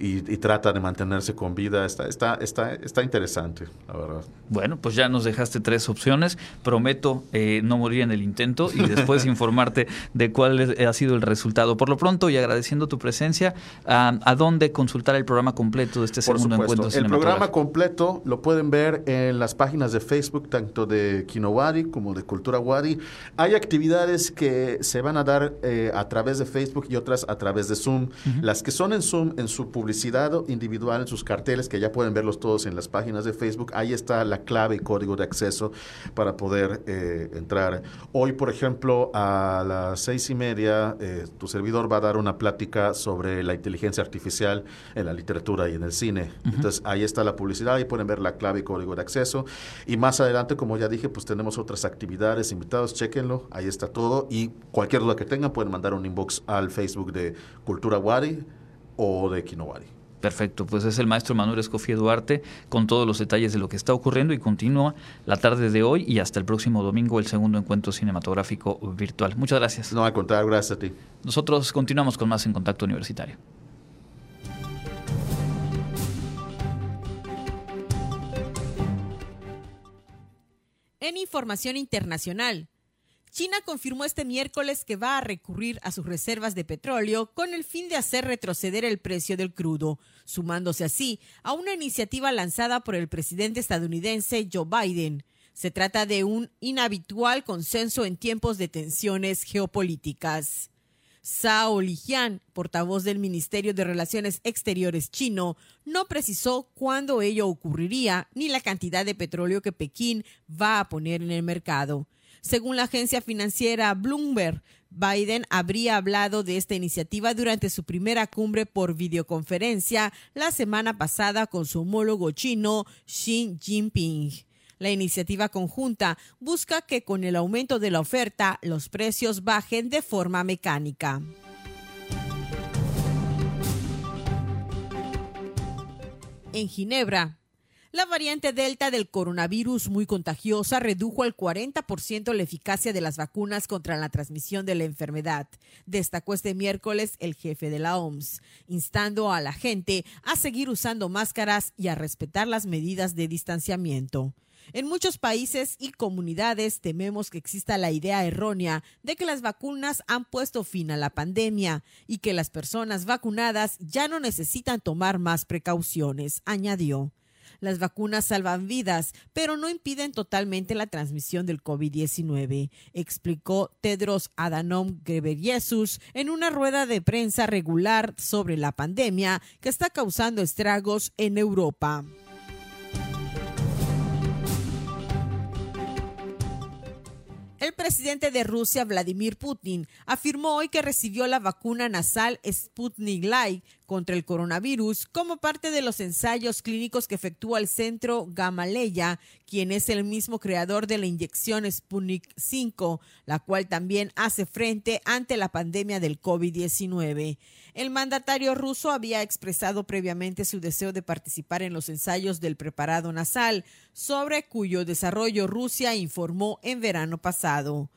y, trata de mantenerse con vida. Está, está, está, está interesante, la verdad. Bueno, pues ya nos dejaste tres opciones. Prometo eh, no morir en el intento y después informarte de cuál ha sido el resultado. Por lo pronto, y agradeciendo tu presencia, ¿a, dónde consultar el programa completo de este segundo encuentro El programa completo lo pueden ver en las páginas de Facebook, tanto de Kinowari como de Cultura Wadi. Hay actividades que se van a dar eh, a través de Facebook y otras a través de Zoom. Las que son en Zoom, en su publicidad individual, en sus carteles, que ya pueden verlos todos en las páginas de Facebook, ahí está la clave y código de acceso para poder eh, entrar. Hoy, por ejemplo, a las seis y media, eh, tu servidor va a dar una plática sobre la inteligencia artificial en la literatura y en el cine. Entonces, ahí está la publicidad, ahí pueden ver la clave y código de acceso. Y más adelante, como ya dije, pues tenemos otras actividades, invitados, chequenlo, ahí está todo. Y cualquier duda que tengan, pueden mandar un inbox al Facebook de Cultura Wadi o de Kinowari. Perfecto, pues es el maestro Manuel Escofía Duarte con todos los detalles de lo que está ocurriendo y continúa la tarde de hoy y hasta el próximo domingo el segundo encuentro cinematográfico virtual. Muchas gracias. No, al contrario, gracias a ti. Nosotros continuamos con más en Contacto Universitario. En información internacional, China confirmó este miércoles que va a recurrir a sus reservas de petróleo con el fin de hacer retroceder el precio del crudo, sumándose así a una iniciativa lanzada por el presidente estadounidense Joe Biden. Se trata de un inhabitual consenso en tiempos de tensiones geopolíticas. Zhao Lijian, portavoz del Ministerio de Relaciones Exteriores chino, no precisó cuándo ello ocurriría ni la cantidad de petróleo que Pekín va a poner en el mercado. Según la agencia financiera Bloomberg, Biden habría hablado de esta iniciativa durante su primera cumbre por videoconferencia la semana pasada con su homólogo chino Xi Jinping. La iniciativa conjunta busca que con el aumento de la oferta los precios bajen de forma mecánica. En Ginebra, la variante Delta del coronavirus muy contagiosa redujo al 40% la eficacia de las vacunas contra la transmisión de la enfermedad, destacó este miércoles el jefe de la OMS, instando a la gente a seguir usando máscaras y a respetar las medidas de distanciamiento. En muchos países y comunidades tememos que exista la idea errónea de que las vacunas han puesto fin a la pandemia y que las personas vacunadas ya no necesitan tomar más precauciones, añadió. Las vacunas salvan vidas, pero no impiden totalmente la transmisión del COVID-19, explicó Tedros Adhanom Ghebreyesus en una rueda de prensa regular sobre la pandemia que está causando estragos en Europa. El presidente de Rusia, Vladimir Putin, afirmó hoy que recibió la vacuna nasal Sputnik Light contra el coronavirus como parte de los ensayos clínicos que efectúa el centro Gamaleya, quien es el mismo creador de la inyección Sputnik 5, la cual también hace frente ante la pandemia del COVID-19. El mandatario ruso había expresado previamente su deseo de participar en los ensayos del preparado nasal, sobre cuyo desarrollo Rusia informó en verano pasado.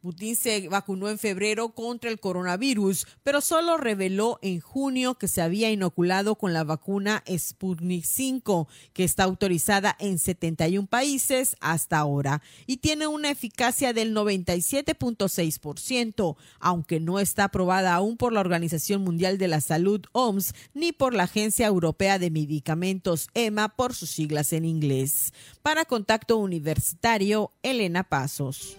Putin se vacunó en febrero contra el coronavirus, pero solo reveló en junio que se había inoculado con la vacuna Sputnik 5, que está autorizada en 71 países hasta ahora y tiene una eficacia del 97.6%, aunque no está aprobada aún por la Organización Mundial de la Salud OMS ni por la Agencia Europea de Medicamentos EMA por sus siglas en inglés. Para Contacto Universitario, Elena Pasos.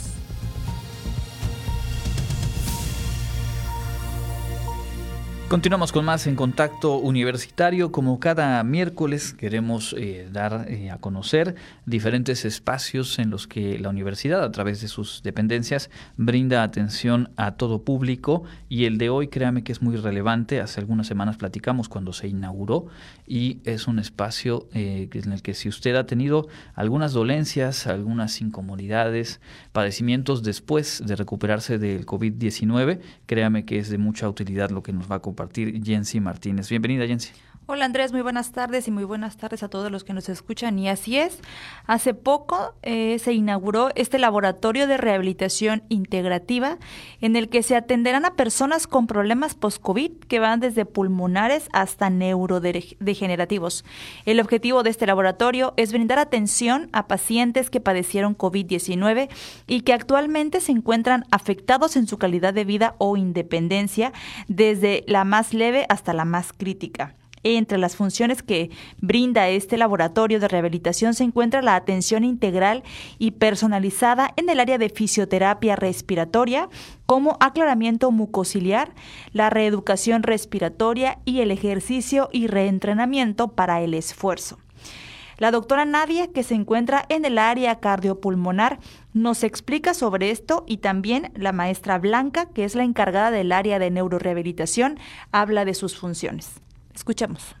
Continuamos con más en contacto universitario. Como cada miércoles queremos eh, dar eh, a conocer diferentes espacios en los que la universidad, a través de sus dependencias, brinda atención a todo público. Y el de hoy, créame que es muy relevante. Hace algunas semanas platicamos cuando se inauguró y es un espacio eh, en el que si usted ha tenido algunas dolencias, algunas incomodidades, padecimientos después de recuperarse del COVID-19, créame que es de mucha utilidad lo que nos va a compartir compartir Jensi Martínez. Bienvenida, Jensi. Hola Andrés, muy buenas tardes y muy buenas tardes a todos los que nos escuchan. Y así es, hace poco eh, se inauguró este laboratorio de rehabilitación integrativa en el que se atenderán a personas con problemas post-COVID que van desde pulmonares hasta neurodegenerativos. El objetivo de este laboratorio es brindar atención a pacientes que padecieron COVID-19 y que actualmente se encuentran afectados en su calidad de vida o independencia desde la más leve hasta la más crítica. Entre las funciones que brinda este laboratorio de rehabilitación se encuentra la atención integral y personalizada en el área de fisioterapia respiratoria, como aclaramiento mucociliar, la reeducación respiratoria y el ejercicio y reentrenamiento para el esfuerzo. La doctora Nadia, que se encuentra en el área cardiopulmonar, nos explica sobre esto y también la maestra Blanca, que es la encargada del área de neurorehabilitación, habla de sus funciones. Escuchemos.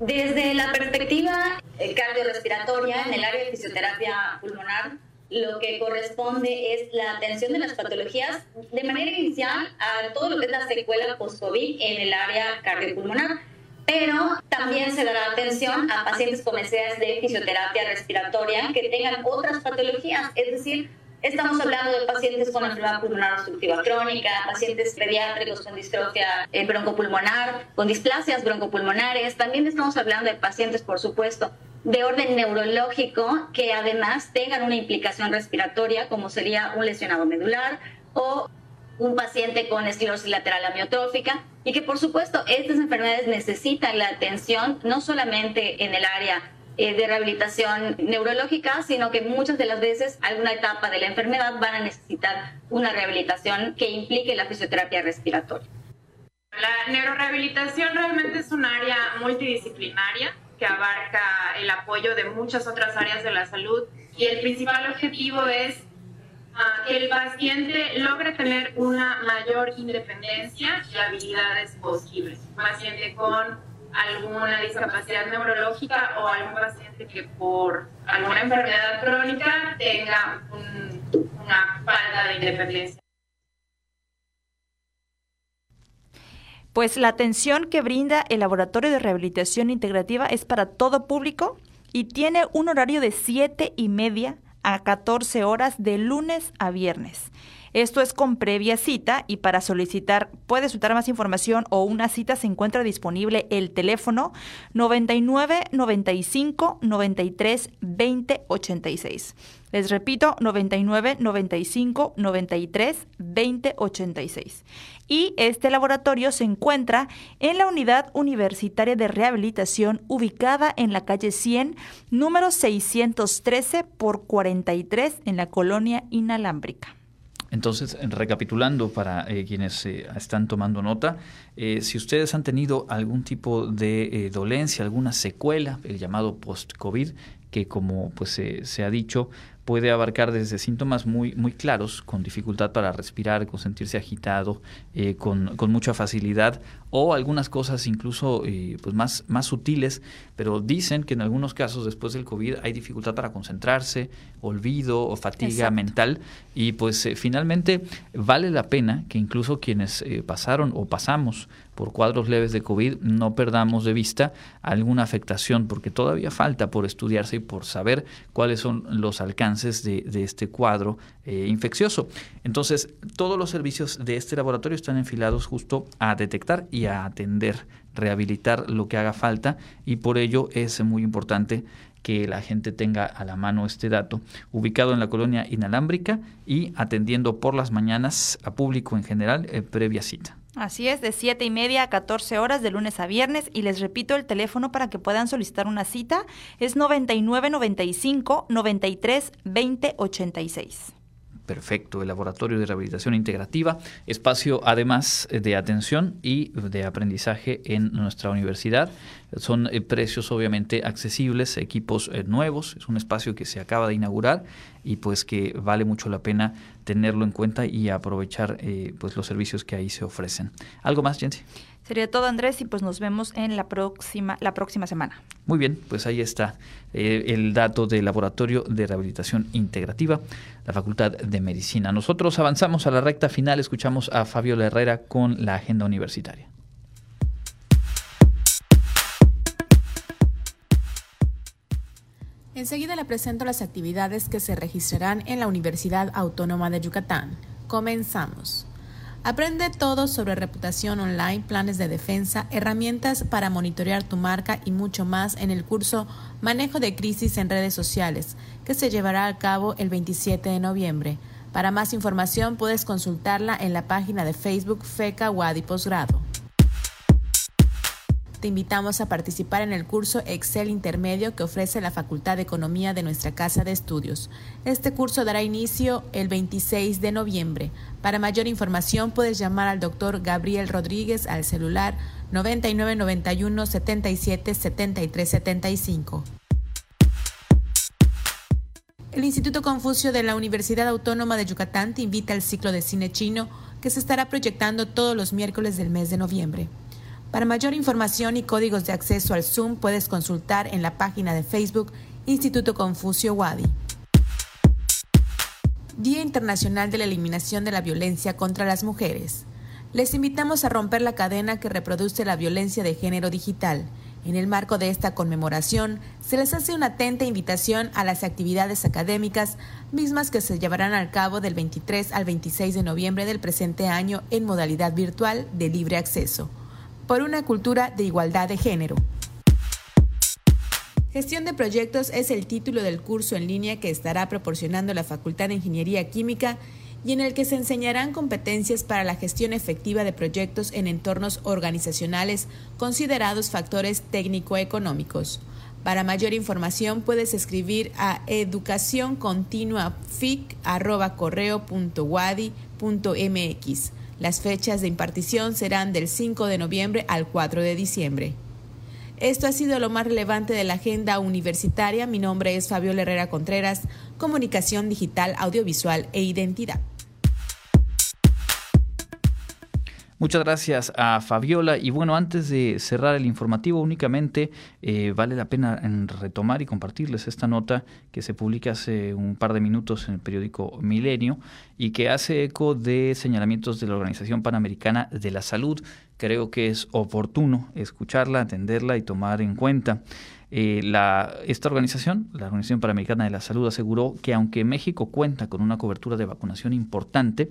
Desde la perspectiva eh, cardiorrespiratoria, en el área de fisioterapia pulmonar, lo que corresponde es la atención de las patologías de manera inicial a todo lo que es la secuela post-COVID en el área cardiopulmonar, pero también se dará atención a pacientes con necesidades de fisioterapia respiratoria que tengan otras patologías, es decir, Estamos hablando de pacientes con enfermedad pulmonar obstructiva crónica, pacientes pediátricos con distrofia eh, broncopulmonar, con displasias broncopulmonares. También estamos hablando de pacientes, por supuesto, de orden neurológico que además tengan una implicación respiratoria, como sería un lesionado medular o un paciente con esclerosis lateral amiotrófica y que por supuesto estas enfermedades necesitan la atención no solamente en el área eh, de rehabilitación neurológica, sino que muchas de las veces alguna etapa de la enfermedad van a necesitar una rehabilitación que implique la fisioterapia respiratoria. La neurorehabilitación realmente es un área multidisciplinaria que abarca el apoyo de muchas otras áreas de la salud y el principal objetivo es ah, que el paciente logre tener una mayor independencia y habilidades posibles. Un paciente con alguna discapacidad neurológica o algún paciente que por alguna enfermedad crónica tenga una falta de independencia. Pues la atención que brinda el Laboratorio de Rehabilitación Integrativa es para todo público y tiene un horario de 7 y media a 14 horas de lunes a viernes. Esto es con previa cita y para solicitar, puede solicitar más información o una cita se encuentra disponible el teléfono 99 95 93 20 86. Les repito, 99 95 93 20 86. Y este laboratorio se encuentra en la Unidad Universitaria de Rehabilitación ubicada en la calle 100, número 613 por 43 en la colonia inalámbrica. Entonces, recapitulando para eh, quienes eh, están tomando nota, eh, si ustedes han tenido algún tipo de dolencia, alguna secuela, el llamado post-COVID, que como pues se ha dicho, puede abarcar desde síntomas muy, muy claros, con dificultad para respirar, con sentirse agitado, eh, con, con, mucha facilidad, o algunas cosas incluso eh, pues más, más sutiles, pero dicen que en algunos casos después del COVID hay dificultad para concentrarse, olvido o fatiga mental, y pues eh, finalmente vale la pena que incluso quienes pasaron o pasamos por cuadros leves de COVID no perdamos de vista alguna afectación, porque todavía falta por estudiarse y por saber cuáles son los alcances de, este cuadro eh, infeccioso. Entonces, todos los servicios de este laboratorio están enfilados justo a detectar y a atender, rehabilitar lo que haga falta y por ello es muy importante que la gente tenga a la mano este dato, ubicado en la colonia inalámbrica y atendiendo por las mañanas a público en general eh, previa cita. Así es, de 7 y media a 14 horas de lunes a viernes. Y les repito, el teléfono para que puedan solicitar una cita es 9995 93 20 86 perfecto, el Laboratorio de Rehabilitación Integrativa, espacio además de atención y de aprendizaje en nuestra universidad. Son eh, precios obviamente accesibles, equipos eh, nuevos, es un espacio que se acaba de inaugurar y pues que vale mucho la pena tenerlo en cuenta y aprovechar eh, pues los servicios que ahí se ofrecen. ¿Algo más, Jensi? Sería todo, Andrés, y pues nos vemos en la próxima, la próxima semana. Muy bien, pues ahí está eh, el dato del Laboratorio de Rehabilitación Integrativa, la Facultad de Medicina. Nosotros avanzamos a la recta final, escuchamos a Fabiola Herrera con la agenda universitaria. Enseguida le presento las actividades que se registrarán en la Universidad Autónoma de Yucatán. Comenzamos. Aprende todo sobre reputación online, planes de defensa, herramientas para monitorear tu marca y mucho más en el curso Manejo de Crisis en Redes Sociales, que se llevará a cabo el 27 de noviembre. Para más información puedes consultarla en la página de Facebook FECA Wadi Posgrado. Te invitamos a participar en el curso Excel Intermedio que ofrece la Facultad de Economía de nuestra Casa de Estudios. Este curso dará inicio el 26 de noviembre. Para mayor información puedes llamar al doctor Gabriel Rodríguez al celular 9991 77 73 75. El Instituto Confucio de la Universidad Autónoma de Yucatán te invita al ciclo de cine chino que se estará proyectando todos los miércoles del mes de noviembre. Para mayor información y códigos de acceso al Zoom puedes consultar en la página de Facebook Instituto Confucio Wadi. Día Internacional de la Eliminación de la Violencia contra las Mujeres. Les invitamos a romper la cadena que reproduce la violencia de género digital. En el marco de esta conmemoración, se les hace una atenta invitación a las actividades académicas, mismas que se llevarán a cabo del 23 al 26 de noviembre del presente año en modalidad virtual de libre acceso por una cultura de igualdad de género. Gestión de proyectos es el título del curso en línea que estará proporcionando la Facultad de Ingeniería Química y en el que se enseñarán competencias para la gestión efectiva de proyectos en entornos organizacionales considerados factores técnico-económicos. Para mayor información puedes escribir a educacioncontinuafic.correo.wadi.mx. Las fechas de impartición serán del 5 de noviembre al 4 de diciembre. Esto ha sido lo más relevante de la agenda universitaria. Mi nombre es Fabiola Herrera Contreras, Comunicación Digital, Audiovisual e Identidad. Muchas gracias a Fabiola. Y bueno, antes de cerrar el informativo, únicamente eh, vale la pena retomar y compartirles esta nota que se publica hace un par de minutos en el periódico Milenio y que hace eco de señalamientos de la Organización Panamericana de la Salud. Creo que es oportuno escucharla, atenderla y tomar en cuenta. Eh, la, esta organización, la Organización Panamericana de la Salud, aseguró que aunque México cuenta con una cobertura de vacunación importante,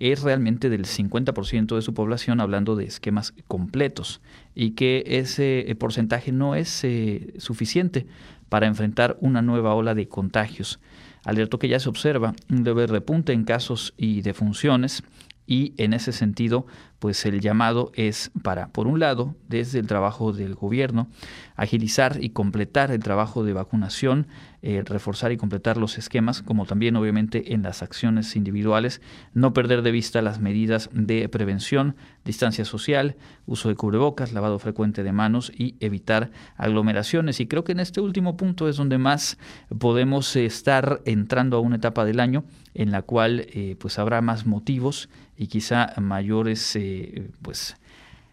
es realmente del 50% de su población hablando de esquemas completos y que ese eh, porcentaje no es eh, suficiente para enfrentar una nueva ola de contagios. Alertó que ya se observa un leve repunte en casos y defunciones y en ese sentido, pues el llamado es para, por un lado, desde el trabajo del gobierno, agilizar y completar el trabajo de vacunación, eh, reforzar y completar los esquemas, como también obviamente en las acciones individuales, no perder de vista las medidas de prevención, distancia social, uso de cubrebocas, lavado frecuente de manos y evitar aglomeraciones. Y creo que en este último punto es donde más podemos estar entrando a una etapa del año en la cual eh, pues habrá más motivos y quizá mayores eh, pues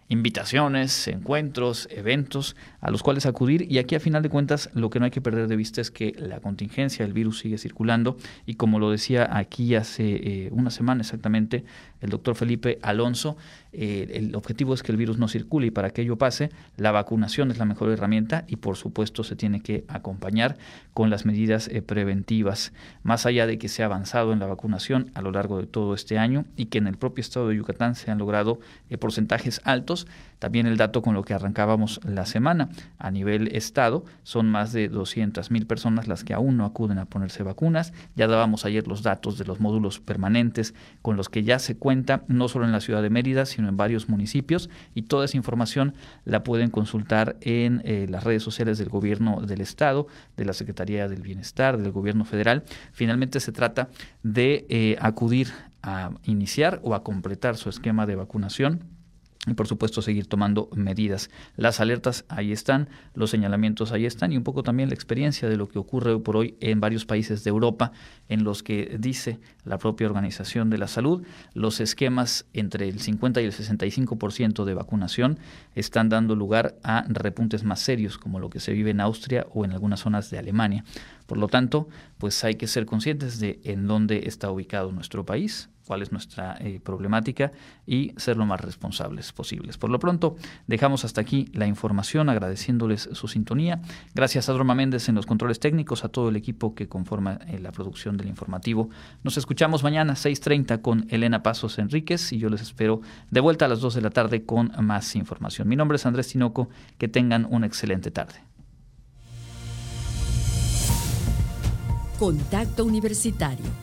invitaciones, encuentros, eventos a los cuales acudir. Y aquí a final de cuentas lo que no hay que perder de vista es que la contingencia, el virus sigue circulando. Y como lo decía aquí hace eh, una semana exactamente el doctor Felipe Alonso, eh, el objetivo es que el virus no circule y para que ello pase la vacunación es la mejor herramienta y por supuesto se tiene que acompañar con las medidas eh, preventivas, más allá de que se ha avanzado en la vacunación a lo largo de todo este año y que en el propio estado de Yucatán se han logrado porcentajes altos, también el dato con lo que arrancábamos la semana a nivel estado son más de 200 mil personas las que aún no acuden a ponerse vacunas. Ya dábamos ayer los datos de los módulos permanentes con los que ya se cuenta no solo en la ciudad de Mérida, sino en varios municipios y toda esa información la pueden consultar en eh, las redes sociales del gobierno del estado, de la Secretaría del Bienestar, del gobierno federal. Finalmente se trata de eh, acudir a iniciar o a completar su esquema de vacunación y por supuesto seguir tomando medidas. Las alertas ahí están, los señalamientos ahí están y un poco también la experiencia de lo que ocurre hoy por hoy en varios países de Europa en los que dice la propia Organización de la Salud, los esquemas entre el 50 y el 65% de vacunación están dando lugar a repuntes más serios como lo que se vive en Austria o en algunas zonas de Alemania. Por lo tanto, pues hay que ser conscientes de en dónde está ubicado nuestro país cuál es nuestra eh, problemática y ser lo más responsables posibles. Por lo pronto, dejamos hasta aquí la información, agradeciéndoles su sintonía. Gracias a Roma Méndez en los controles técnicos, a todo el equipo que conforma eh, la producción del informativo. Nos escuchamos mañana 6.30 con Elena Pasos Enríquez y yo les espero de vuelta a las 2 de la tarde con más información. Mi nombre es Andrés Tinoco, que tengan una excelente tarde. Contacto Universitario